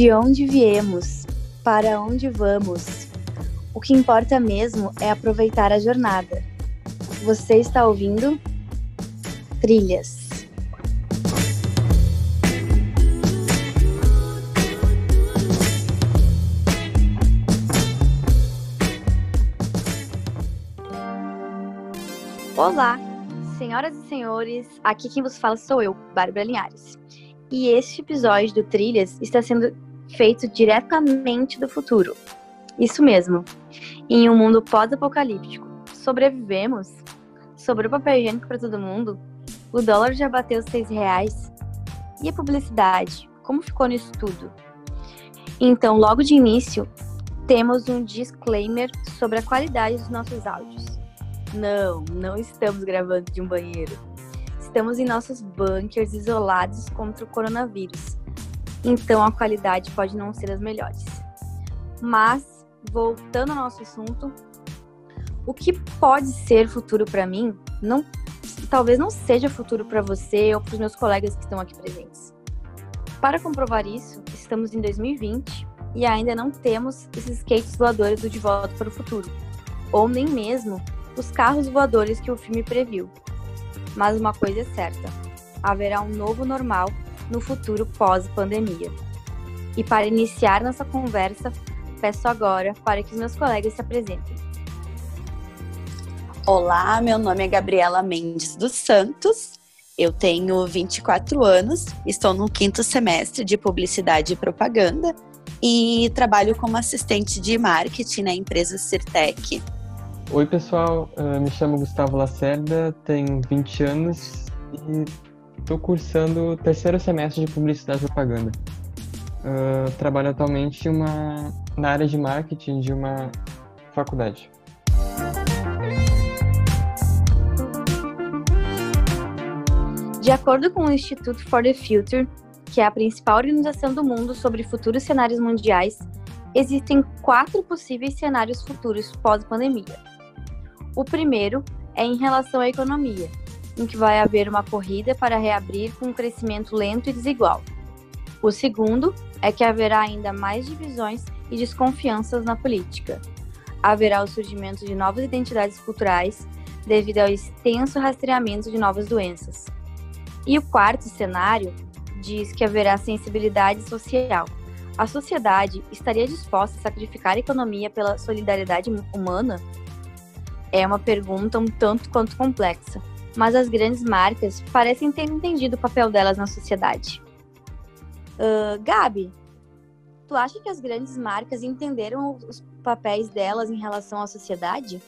De onde viemos? Para onde vamos? O que importa mesmo é aproveitar a jornada. Você está ouvindo Trilhas. Olá, senhoras e senhores, aqui quem vos fala sou eu, Bárbara Linhares. E este episódio do Trilhas está sendo feito diretamente do futuro. Isso mesmo. Em um mundo pós-apocalíptico, sobrevivemos? Sobrou papel higiênico para todo mundo? O dólar já bateu seis reais? E a publicidade? Como ficou nisso tudo? Então, logo de início, temos um disclaimer sobre a qualidade dos nossos áudios. Não, não estamos gravando de um banheiro. Estamos em nossos bunkers isolados contra o coronavírus. Então a qualidade pode não ser das melhores. Mas, voltando ao nosso assunto, o que pode ser futuro para mim, não, talvez não seja futuro para você ou para os meus colegas que estão aqui presentes. Para comprovar isso, estamos em 2020 e ainda não temos esses skates voadores do De Volta para o Futuro, ou nem mesmo os carros voadores que o filme previu. Mas uma coisa é certa: haverá um novo normal no futuro pós-pandemia. E para iniciar nossa conversa, peço agora para que os meus colegas se apresentem. Olá, meu nome é Gabriela Mendes dos Santos. Eu tenho 24 anos, estou no quinto semestre de Publicidade e Propaganda e trabalho como assistente de marketing na empresa Cirtec. Oi, pessoal. Uh, me chamo Gustavo Lacerda, tenho 20 anos e estou cursando o terceiro semestre de Publicidade e Propaganda. Uh, trabalho atualmente uma, na área de marketing de uma faculdade. De acordo com o Institute for the Future, que é a principal organização do mundo sobre futuros cenários mundiais, existem quatro possíveis cenários futuros pós-pandemia. O primeiro é em relação à economia, em que vai haver uma corrida para reabrir com um crescimento lento e desigual. O segundo é que haverá ainda mais divisões e desconfianças na política. Haverá o surgimento de novas identidades culturais devido ao extenso rastreamento de novas doenças. E o quarto cenário diz que haverá sensibilidade social. A sociedade estaria disposta a sacrificar a economia pela solidariedade humana? É uma pergunta um tanto quanto complexa, mas as grandes marcas parecem ter entendido o papel delas na sociedade. Uh, Gabi, tu acha que as grandes marcas entenderam os papéis delas em relação à sociedade?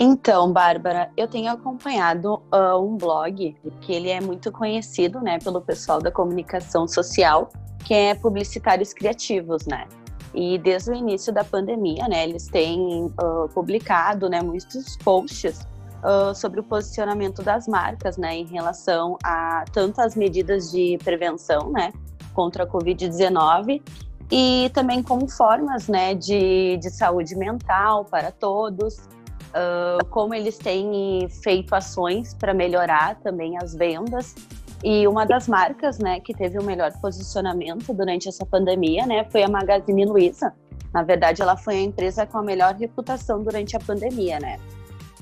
Então, Bárbara, eu tenho acompanhado uh, um blog que ele é muito conhecido, né, pelo pessoal da comunicação social, que é Publicitários Criativos, né? E desde o início da pandemia, né, eles têm uh, publicado, né, muitos posts uh, sobre o posicionamento das marcas, né, em relação a tanto as medidas de prevenção, né, contra a Covid-19 e também como formas, né, de, de saúde mental para todos, uh, como eles têm feito ações para melhorar também as vendas e uma das marcas, né, que teve o melhor posicionamento durante essa pandemia, né, foi a Magazine Luiza. Na verdade, ela foi a empresa com a melhor reputação durante a pandemia, né?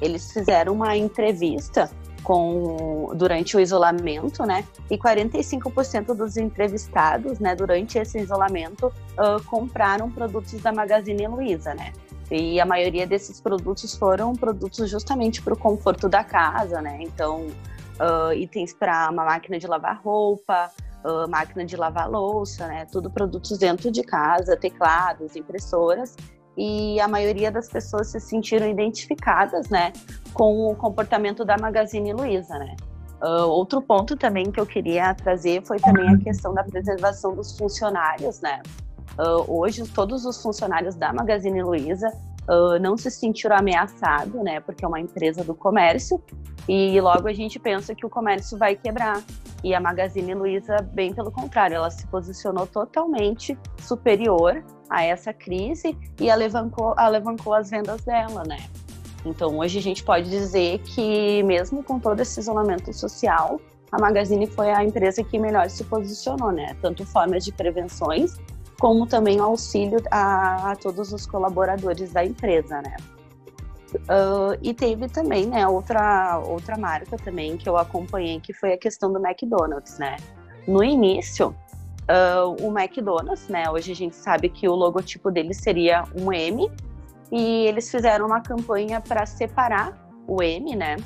Eles fizeram uma entrevista com durante o isolamento, né? E 45% dos entrevistados, né, durante esse isolamento, uh, compraram produtos da Magazine Luiza, né? E a maioria desses produtos foram produtos justamente para o conforto da casa, né? Então, uh, itens para uma máquina de lavar roupa, uh, máquina de lavar louça, né? Tudo produtos dentro de casa, teclados, impressoras. E a maioria das pessoas se sentiram identificadas, né, com o comportamento da Magazine Luiza, né? Uh, outro ponto também que eu queria trazer foi também a questão da preservação dos funcionários, né? Uh, hoje, todos os funcionários da Magazine Luiza uh, não se sentiram ameaçados, né? Porque é uma empresa do comércio e logo a gente pensa que o comércio vai quebrar. E a Magazine Luiza, bem pelo contrário, ela se posicionou totalmente superior a essa crise e alavancou, alavancou as vendas dela, né? Então hoje a gente pode dizer que mesmo com todo esse isolamento social, a Magazine foi a empresa que melhor se posicionou, né? Tanto formas de prevenções, como também auxílio a, a todos os colaboradores da empresa, né? Uh, e teve também, né, outra, outra marca também que eu acompanhei, que foi a questão do McDonald's, né? No início, uh, o McDonald's, né, hoje a gente sabe que o logotipo dele seria um M, e eles fizeram uma campanha para separar o M, né?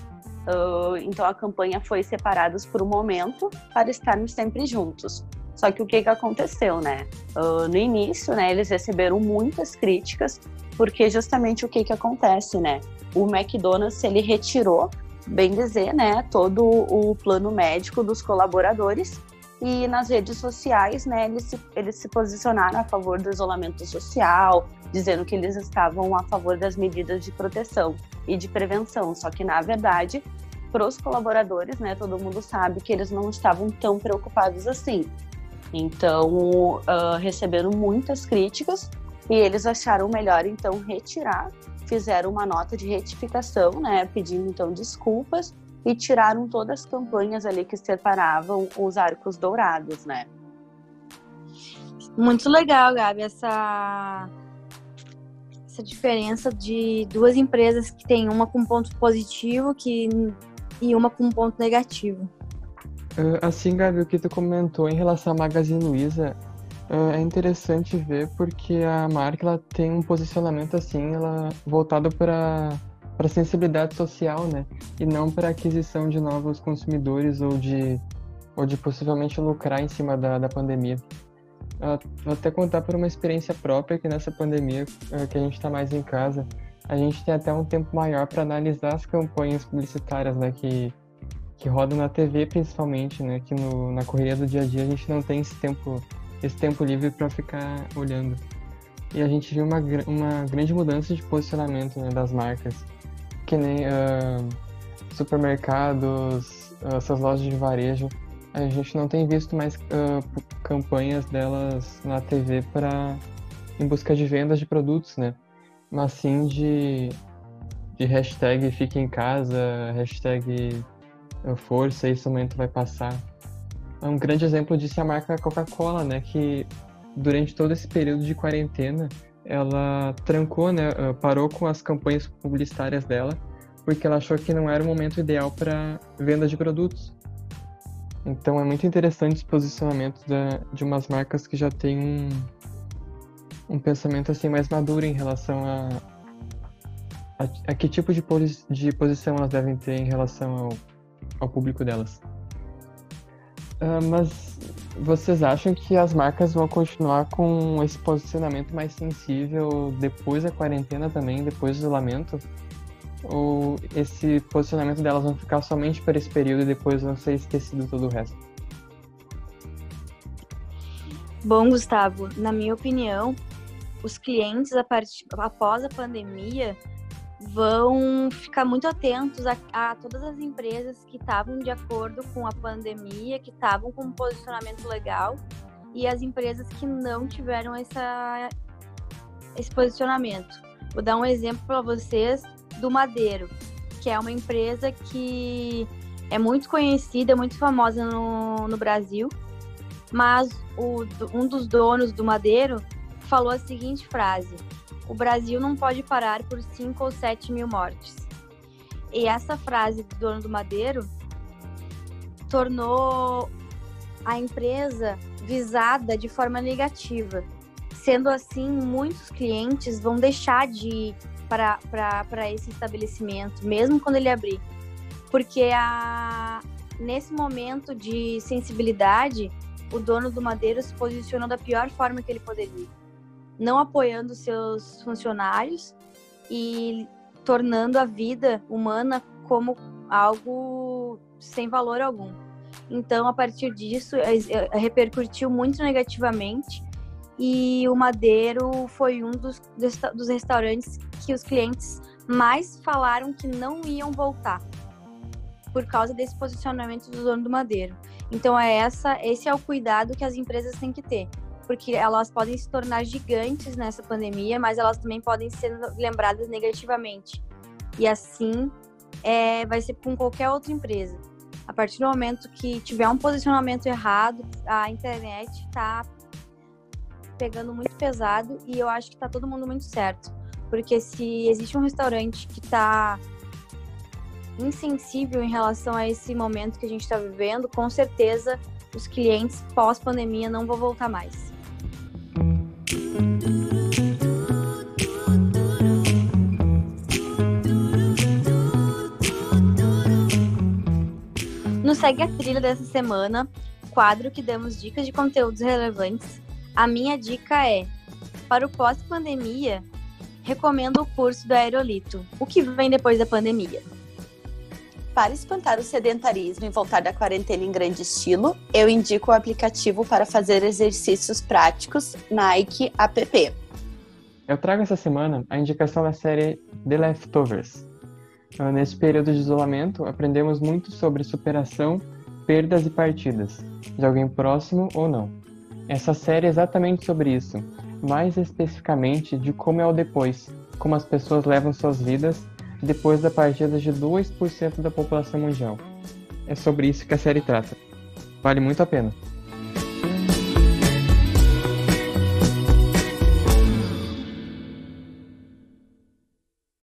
Uh, então a campanha foi separados por um momento para estarmos sempre juntos. Só que o que, que aconteceu, né? Uh, no início, né, eles receberam muitas críticas, porque justamente o que, que acontece, né? O McDonald's, ele retirou, bem dizer, né, todo o plano médico dos colaboradores e nas redes sociais, né, eles se, eles se posicionaram a favor do isolamento social, dizendo que eles estavam a favor das medidas de proteção e de prevenção. Só que, na verdade, para os colaboradores, né, todo mundo sabe que eles não estavam tão preocupados assim. Então, uh, receberam muitas críticas e eles acharam melhor, então, retirar. Fizeram uma nota de retificação, né, pedindo, então, desculpas e tiraram todas as campanhas ali que separavam os arcos dourados, né? Muito legal, Gabi, essa essa diferença de duas empresas que tem uma com ponto positivo que, e uma com ponto negativo. Ah, assim, Gabi, o que tu comentou em relação à Magazine Luiza ah, é interessante ver porque a marca ela tem um posicionamento assim, ela voltado para para sensibilidade social, né? E não para aquisição de novos consumidores ou de ou de possivelmente lucrar em cima da, da pandemia. Vou até contar por uma experiência própria que nessa pandemia que a gente está mais em casa, a gente tem até um tempo maior para analisar as campanhas publicitárias, né, que que rodam na TV principalmente, né, que no, na correria do dia a dia a gente não tem esse tempo esse tempo livre para ficar olhando. E a gente viu uma, uma grande mudança de posicionamento né, das marcas, que nem uh, supermercados, uh, essas lojas de varejo a gente não tem visto mais uh, campanhas delas na TV para em busca de vendas de produtos, né? Mas sim de, de hashtag fique em casa, hashtag força, esse momento vai passar. Um grande exemplo disso é a marca Coca-Cola, né? Que durante todo esse período de quarentena, ela trancou, né? Parou com as campanhas publicitárias dela, porque ela achou que não era o momento ideal para venda de produtos. Então é muito interessante esse posicionamento da, de umas marcas que já têm um, um pensamento assim mais maduro em relação a, a, a que tipo de, posi, de posição elas devem ter em relação ao, ao público delas. Uh, mas vocês acham que as marcas vão continuar com esse posicionamento mais sensível depois da quarentena também, depois do isolamento? Ou esse posicionamento delas vão ficar somente para esse período e depois vão ser esquecido todo o resto? Bom, Gustavo, na minha opinião, os clientes a part... após a pandemia vão ficar muito atentos a, a todas as empresas que estavam de acordo com a pandemia, que estavam com um posicionamento legal e as empresas que não tiveram essa, esse posicionamento. Vou dar um exemplo para vocês do Madeiro, que é uma empresa que é muito conhecida, muito famosa no, no Brasil, mas o, um dos donos do Madeiro falou a seguinte frase: O Brasil não pode parar por 5 ou 7 mil mortes. E essa frase do dono do Madeiro tornou a empresa visada de forma negativa. Sendo assim, muitos clientes vão deixar de para esse estabelecimento, mesmo quando ele abrir. Porque a, nesse momento de sensibilidade, o dono do Madeiro se posicionou da pior forma que ele poderia. Não apoiando seus funcionários e tornando a vida humana como algo sem valor algum. Então, a partir disso, repercutiu muito negativamente e o Madeiro foi um dos, dos restaurantes que os clientes mais falaram que não iam voltar por causa desse posicionamento do dono do Madeiro. Então é essa, esse é o cuidado que as empresas têm que ter, porque elas podem se tornar gigantes nessa pandemia, mas elas também podem ser lembradas negativamente. E assim é, vai ser com qualquer outra empresa. A partir do momento que tiver um posicionamento errado, a internet está pegando muito pesado e eu acho que está todo mundo muito certo. Porque se existe um restaurante que está insensível em relação a esse momento que a gente está vivendo, com certeza os clientes pós-pandemia não vão voltar mais. Segue a Trilha dessa semana, quadro que damos dicas de conteúdos relevantes, a minha dica é: para o pós-pandemia, recomendo o curso do Aerolito, o que vem depois da pandemia. Para espantar o sedentarismo e voltar da quarentena em grande estilo, eu indico o aplicativo para fazer exercícios práticos Nike App. Eu trago essa semana a indicação da série The Leftovers. Ah, nesse período de isolamento, aprendemos muito sobre superação, perdas e partidas, de alguém próximo ou não. Essa série é exatamente sobre isso, mais especificamente de como é o depois, como as pessoas levam suas vidas depois da partida de 2% da população mundial. É sobre isso que a série trata. Vale muito a pena.